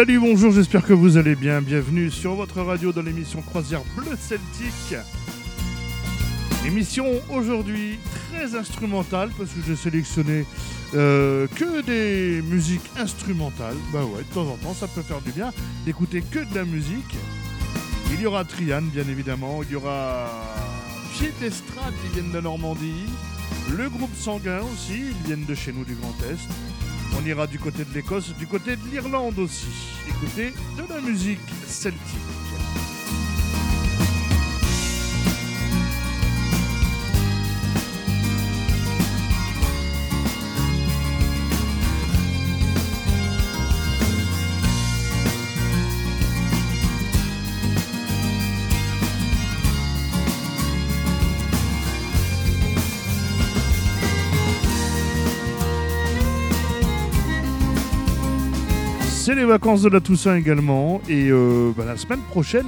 Salut, bonjour, j'espère que vous allez bien. Bienvenue sur votre radio dans l'émission Croisière Bleu Celtique. Émission aujourd'hui très instrumentale parce que j'ai sélectionné euh, que des musiques instrumentales. Bah ouais, de temps en temps, ça peut faire du bien d'écouter que de la musique. Il y aura Trian, bien évidemment. Il y aura Pied d'Estrade qui viennent de Normandie. Le groupe Sanguin aussi, ils viennent de chez nous du Grand Est. On ira du côté de l'Écosse, du côté de l'Irlande aussi. Écoutez de la musique celtique. C'est les vacances de la Toussaint également. Et euh, bah, la semaine prochaine,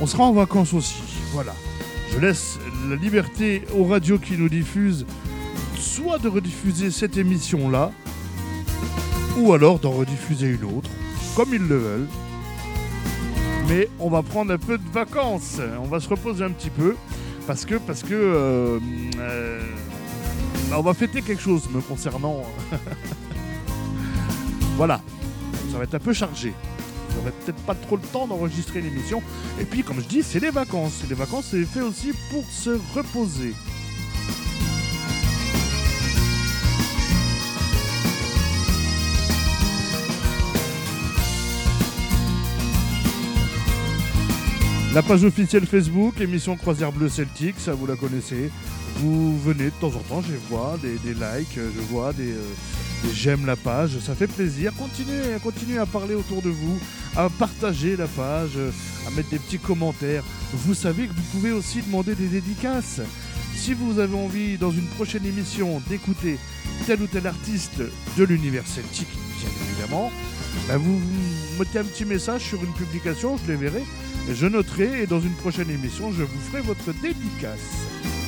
on sera en vacances aussi. Voilà. Je laisse la liberté aux radios qui nous diffusent soit de rediffuser cette émission-là, ou alors d'en rediffuser une autre, comme ils le veulent. Mais on va prendre un peu de vacances. On va se reposer un petit peu. Parce que, parce que, euh, euh, bah, on va fêter quelque chose me concernant. voilà ça va être un peu chargé. J'aurai peut-être pas trop le temps d'enregistrer l'émission. Et puis, comme je dis, c'est les vacances. Les vacances, c'est fait aussi pour se reposer. La page officielle Facebook, émission Croisière Bleu Celtique, ça vous la connaissez. Vous venez de temps en temps, je vois des, des likes, je vois des, euh, j'aime la page, ça fait plaisir. Continuez, continuez à parler autour de vous, à partager la page, à mettre des petits commentaires. Vous savez que vous pouvez aussi demander des dédicaces. Si vous avez envie, dans une prochaine émission, d'écouter tel ou tel artiste de l'univers celtique, bien évidemment, ben vous mettez un petit message sur une publication, je les verrai, je noterai et dans une prochaine émission, je vous ferai votre dédicace.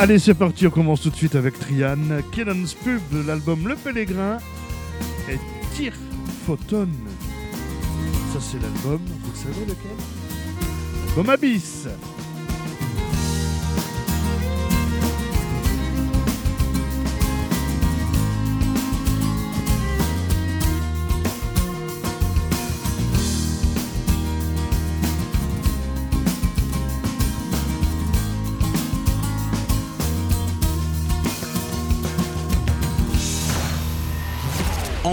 Allez, c'est parti, on commence tout de suite avec Trian, Killen's Pub, l'album Le Pèlerin et Tire Photon. Ça, c'est l'album, vous savez lequel? L'album Abyss.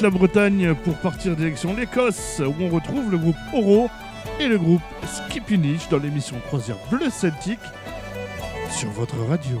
La Bretagne pour partir direction l'Écosse, où on retrouve le groupe Oro et le groupe Skipinich dans l'émission Croisière Bleu Celtique sur votre radio.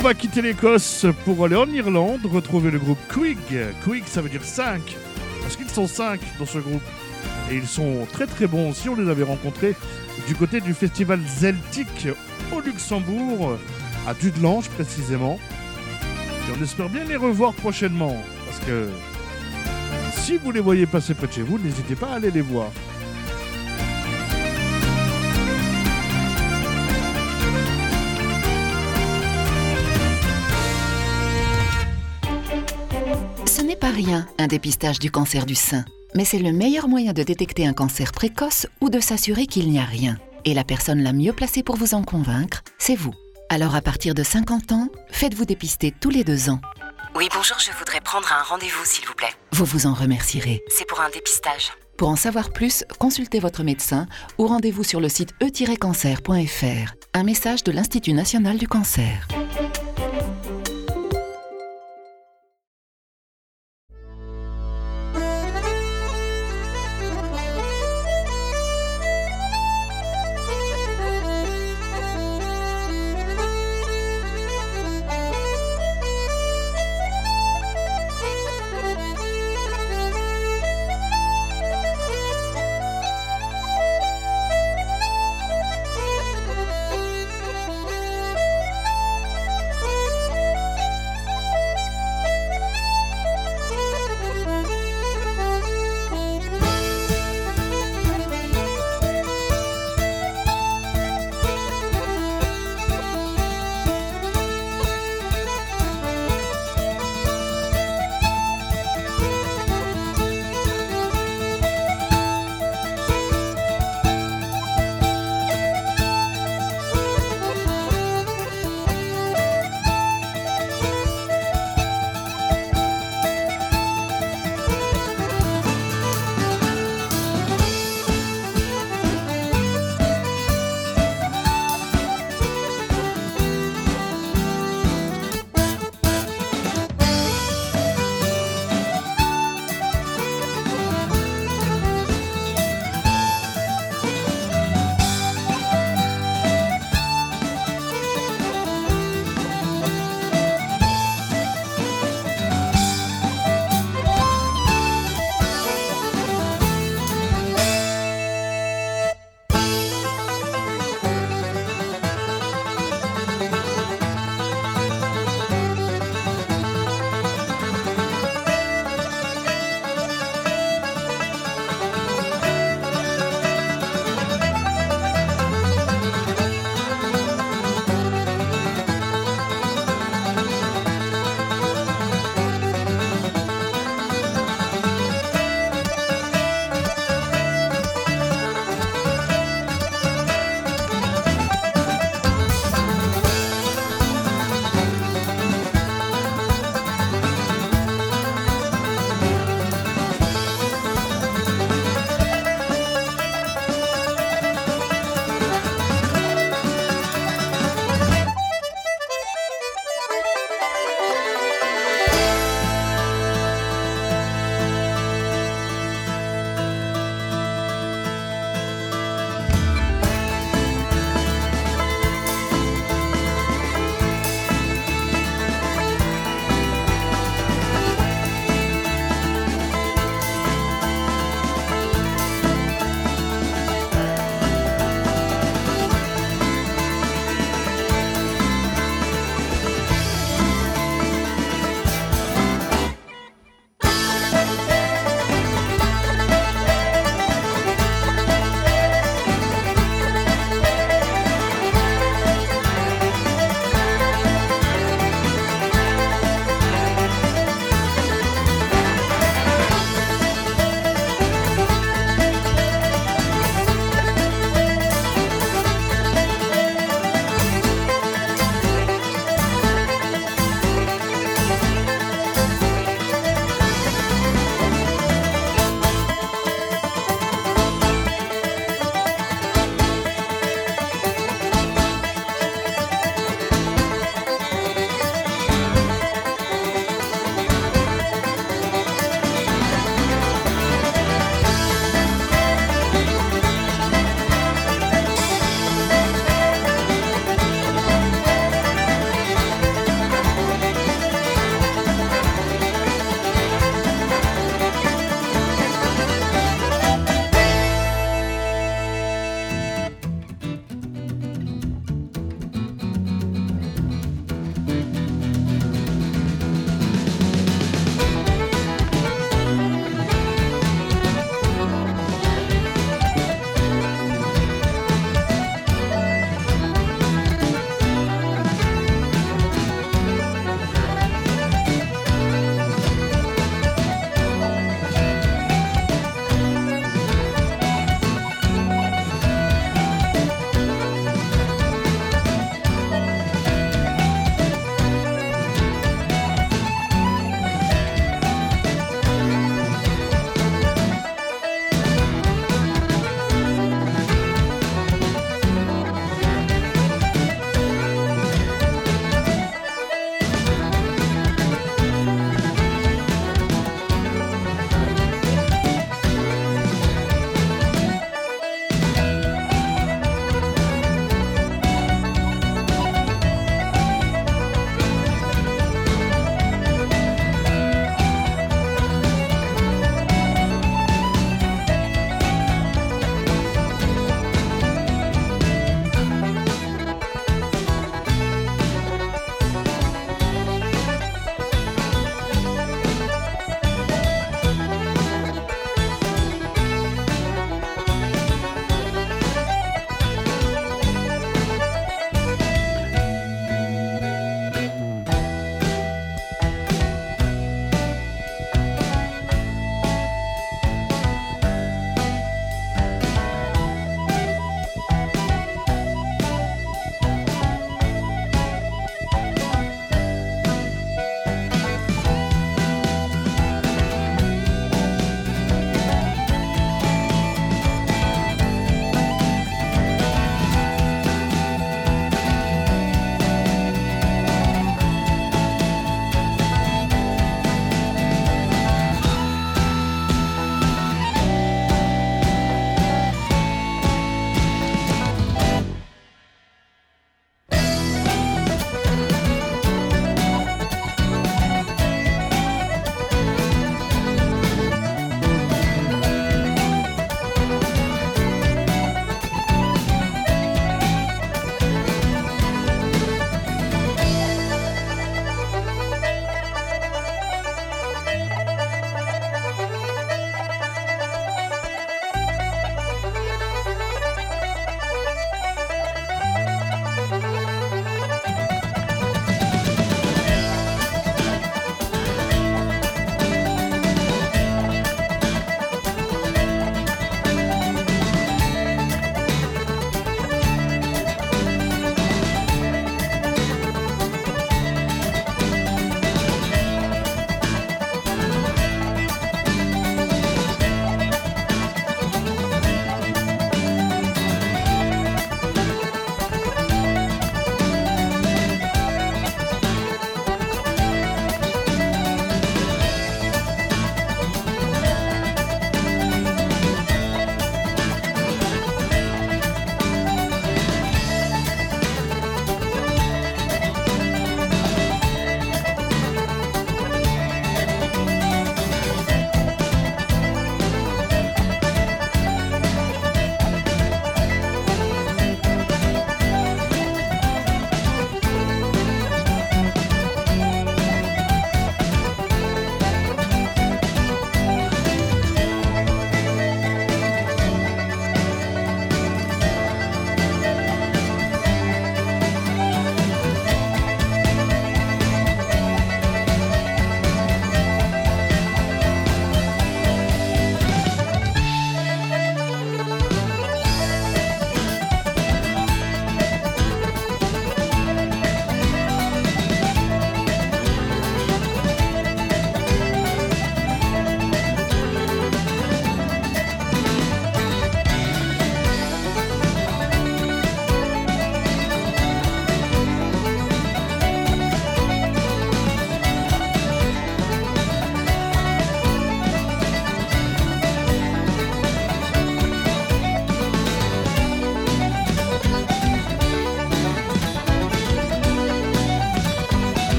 On va quitter l'Écosse pour aller en Irlande, retrouver le groupe Quig. Quig, ça veut dire 5, parce qu'ils sont 5 dans ce groupe. Et ils sont très très bons aussi, on les avait rencontrés du côté du festival Celtic au Luxembourg, à Dudelange précisément. Et on espère bien les revoir prochainement, parce que si vous les voyez passer près de chez vous, n'hésitez pas à aller les voir. Pas rien, un dépistage du cancer du sein. Mais c'est le meilleur moyen de détecter un cancer précoce ou de s'assurer qu'il n'y a rien. Et la personne la mieux placée pour vous en convaincre, c'est vous. Alors à partir de 50 ans, faites-vous dépister tous les deux ans. Oui, bonjour, je voudrais prendre un rendez-vous, s'il vous plaît. Vous vous en remercierez. C'est pour un dépistage. Pour en savoir plus, consultez votre médecin ou rendez-vous sur le site e-cancer.fr. Un message de l'Institut national du cancer.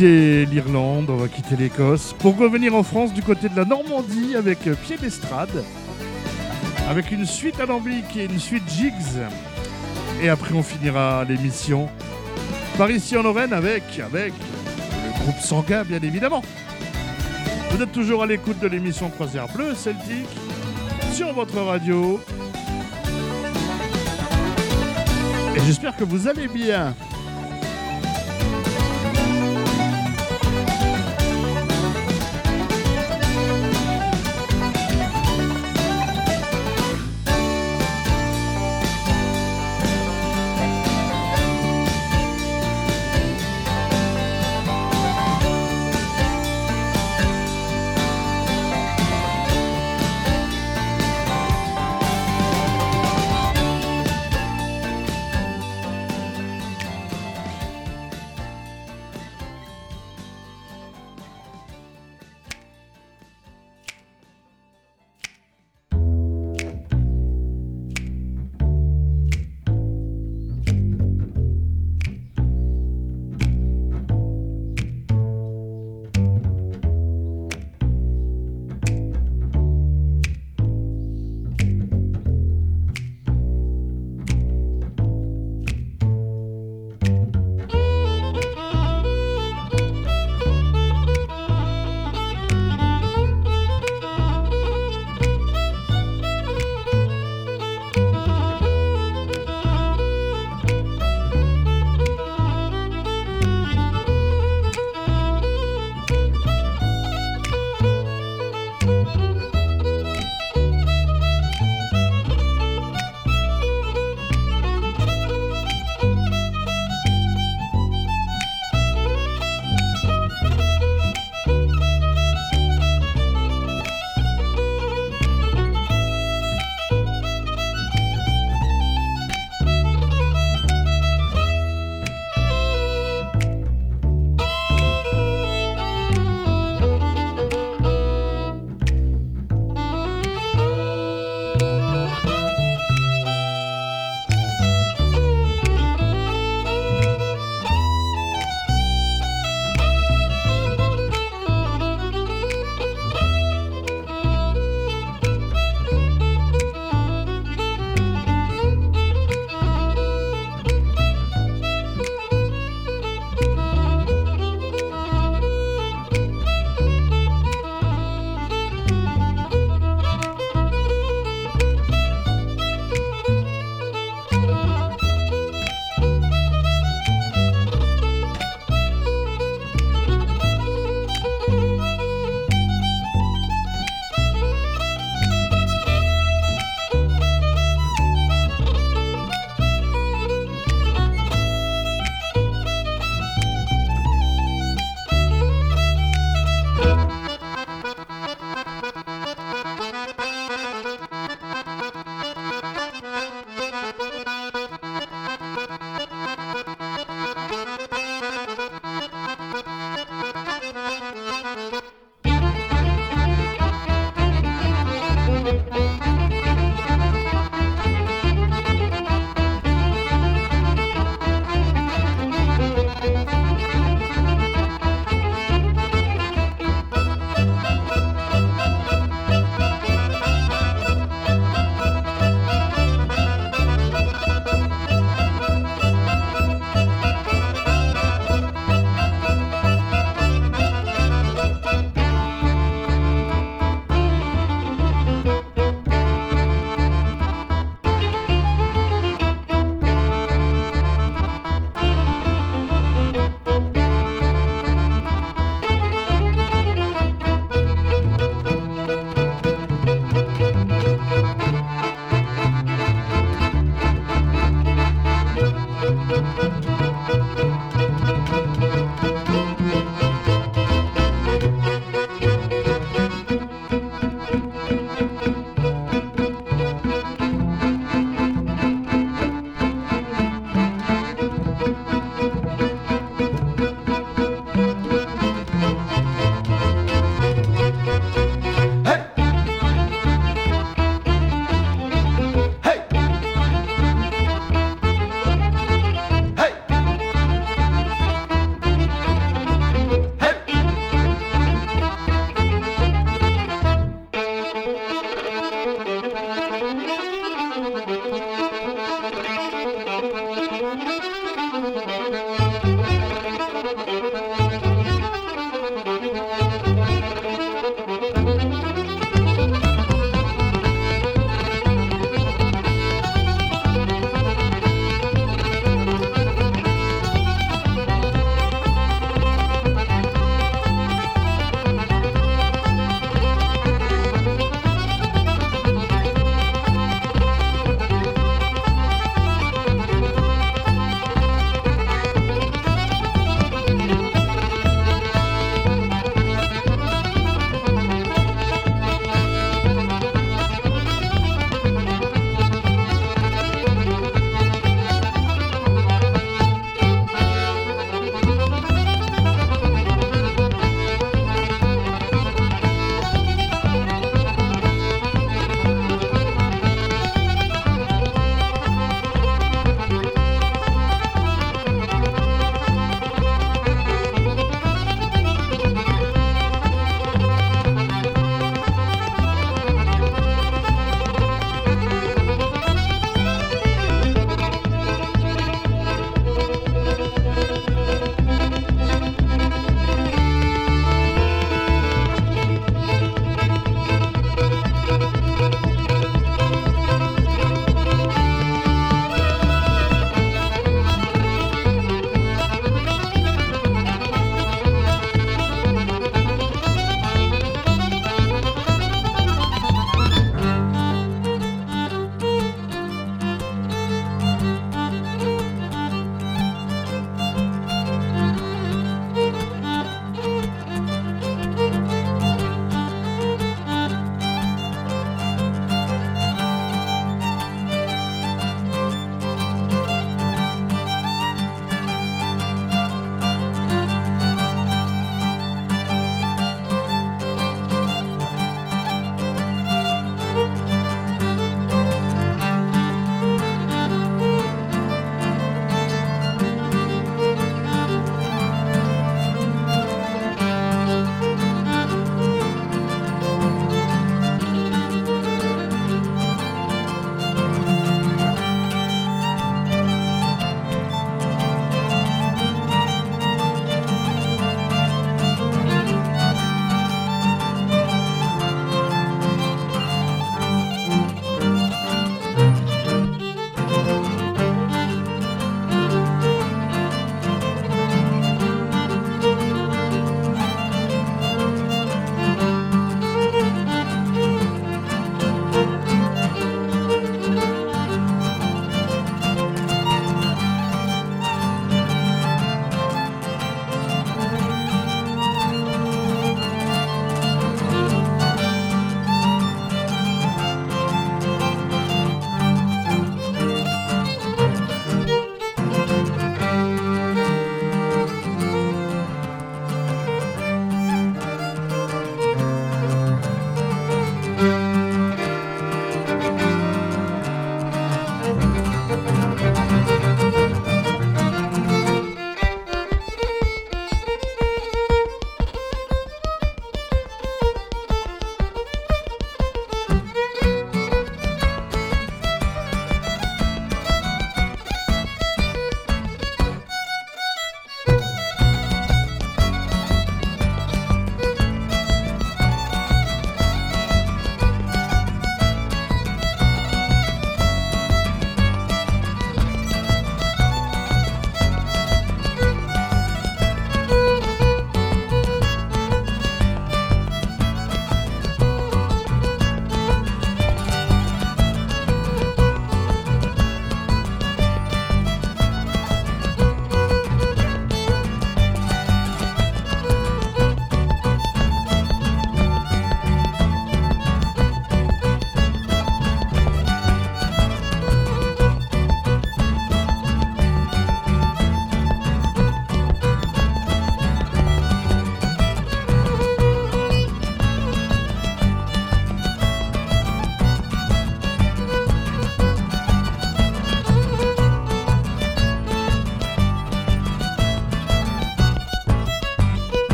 Quitter l'Irlande, on va quitter l'Écosse pour revenir en France du côté de la Normandie avec Pied d'Estrade, avec une suite alambique et une suite jigs. Et après, on finira l'émission par ici en Lorraine avec, avec le groupe Sanguin, bien évidemment. Vous êtes toujours à l'écoute de l'émission Croisière Bleue Celtique sur votre radio. Et j'espère que vous allez bien.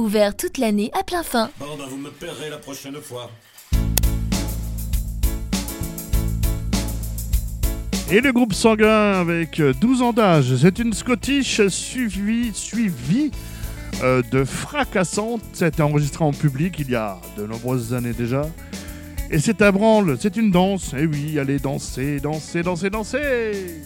ouvert toute l'année à plein fin. Bon, ben vous me paierez la prochaine fois. Et le groupe sanguin avec 12 ans d'âge, c'est une Scottish suivie, suivie euh, de fracassante. C'était enregistré en public il y a de nombreuses années déjà. Et c'est à branle, c'est une danse. Et oui, allez danser, danser, danser, danser.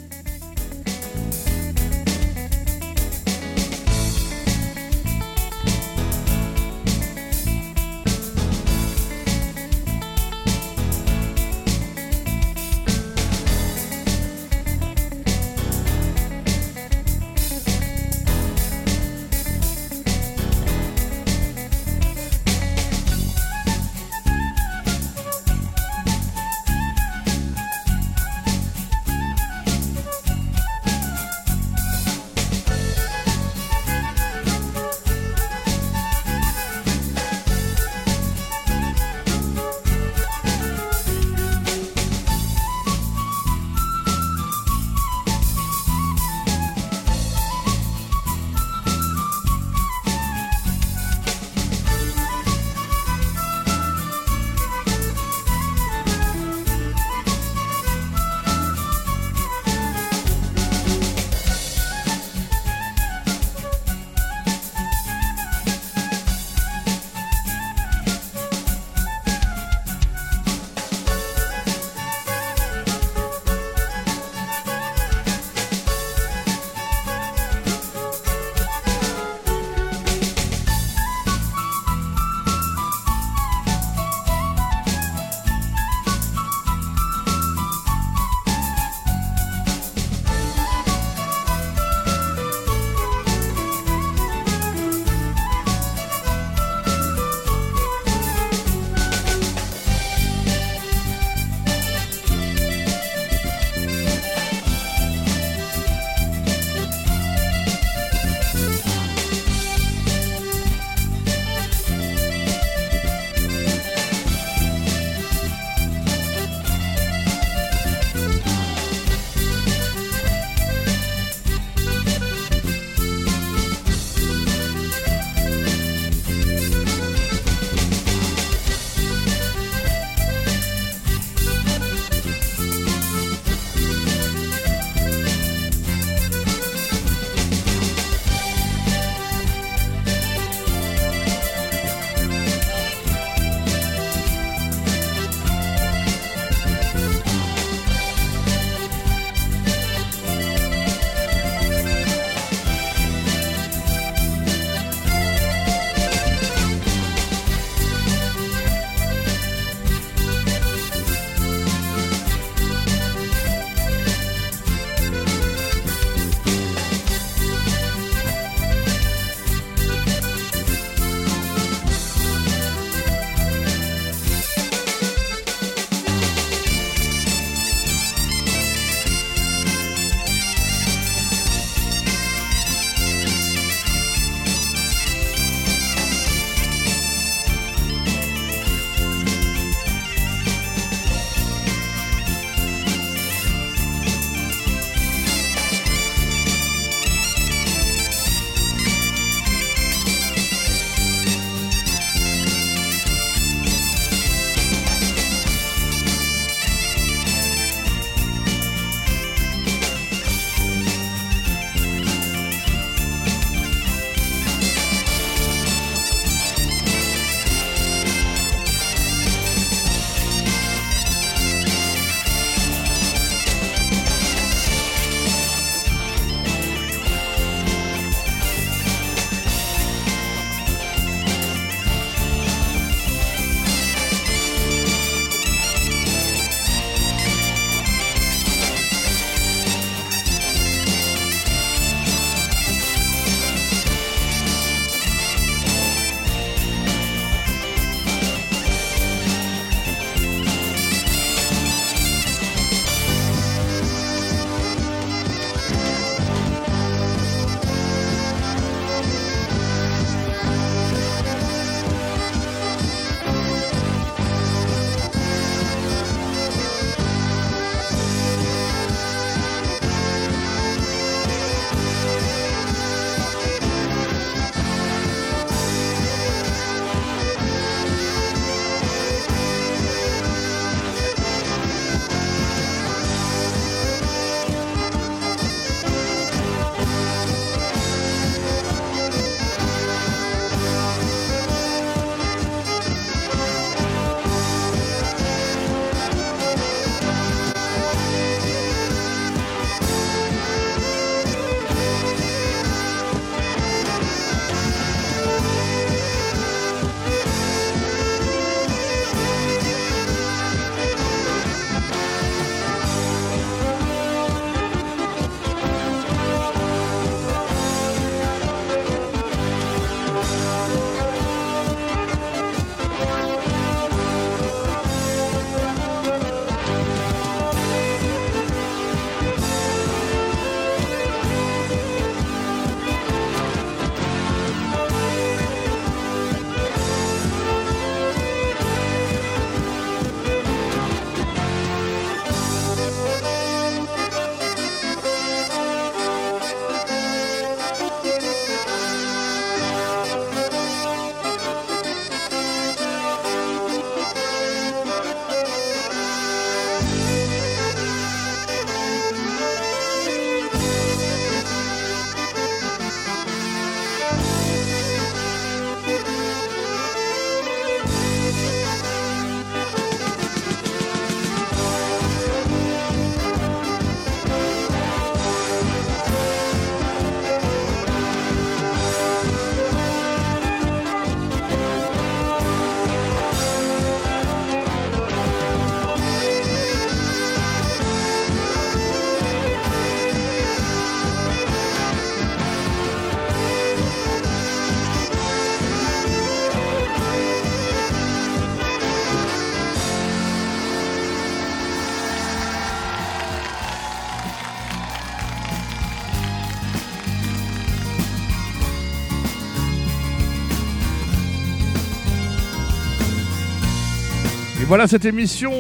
Voilà cette émission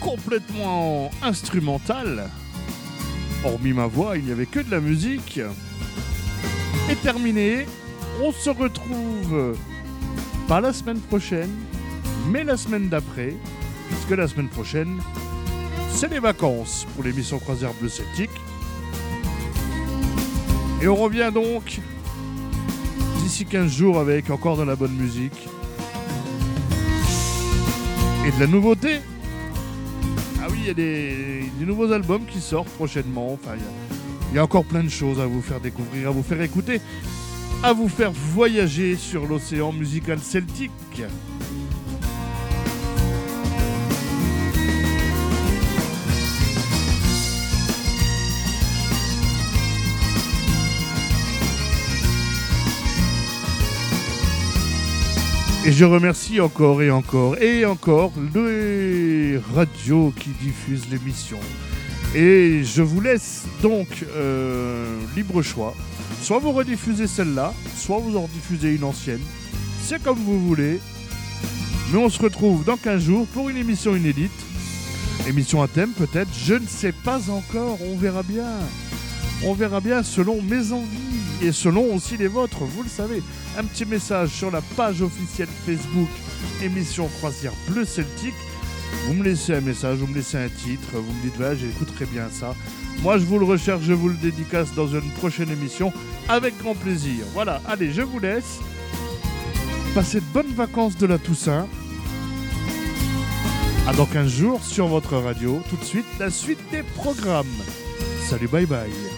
complètement instrumentale. Hormis ma voix, il n'y avait que de la musique. Est terminée. On se retrouve pas la semaine prochaine, mais la semaine d'après, puisque la semaine prochaine, c'est les vacances pour l'émission Croisière Bleu Celtique. Et on revient donc d'ici 15 jours avec encore de la bonne musique et de la nouveauté. Ah oui, il y a des, nouveaux albums qui sortent prochainement. Enfin, il y, a encore plein de choses à vous faire découvrir, à vous faire écouter, à vous faire voyager sur l'océan musical celtique. Et je remercie encore et encore et encore les radios qui diffusent l'émission. Et je vous laisse donc euh, libre choix. Soit vous rediffusez celle-là, soit vous en rediffusez une ancienne. C'est comme vous voulez. Mais on se retrouve dans 15 jours pour une émission inédite. Émission à thème peut-être, je ne sais pas encore, on verra bien. On verra bien selon mes envies et selon aussi les vôtres, vous le savez. Un petit message sur la page officielle Facebook émission Croisière Bleu Celtique. Vous me laissez un message, vous me laissez un titre, vous me dites, j'écouterai bien ça. Moi, je vous le recherche, je vous le dédicace dans une prochaine émission avec grand plaisir. Voilà, allez, je vous laisse. Passez de bonnes vacances de la Toussaint. À dans 15 jours sur votre radio. Tout de suite, la suite des programmes. Salut, bye bye.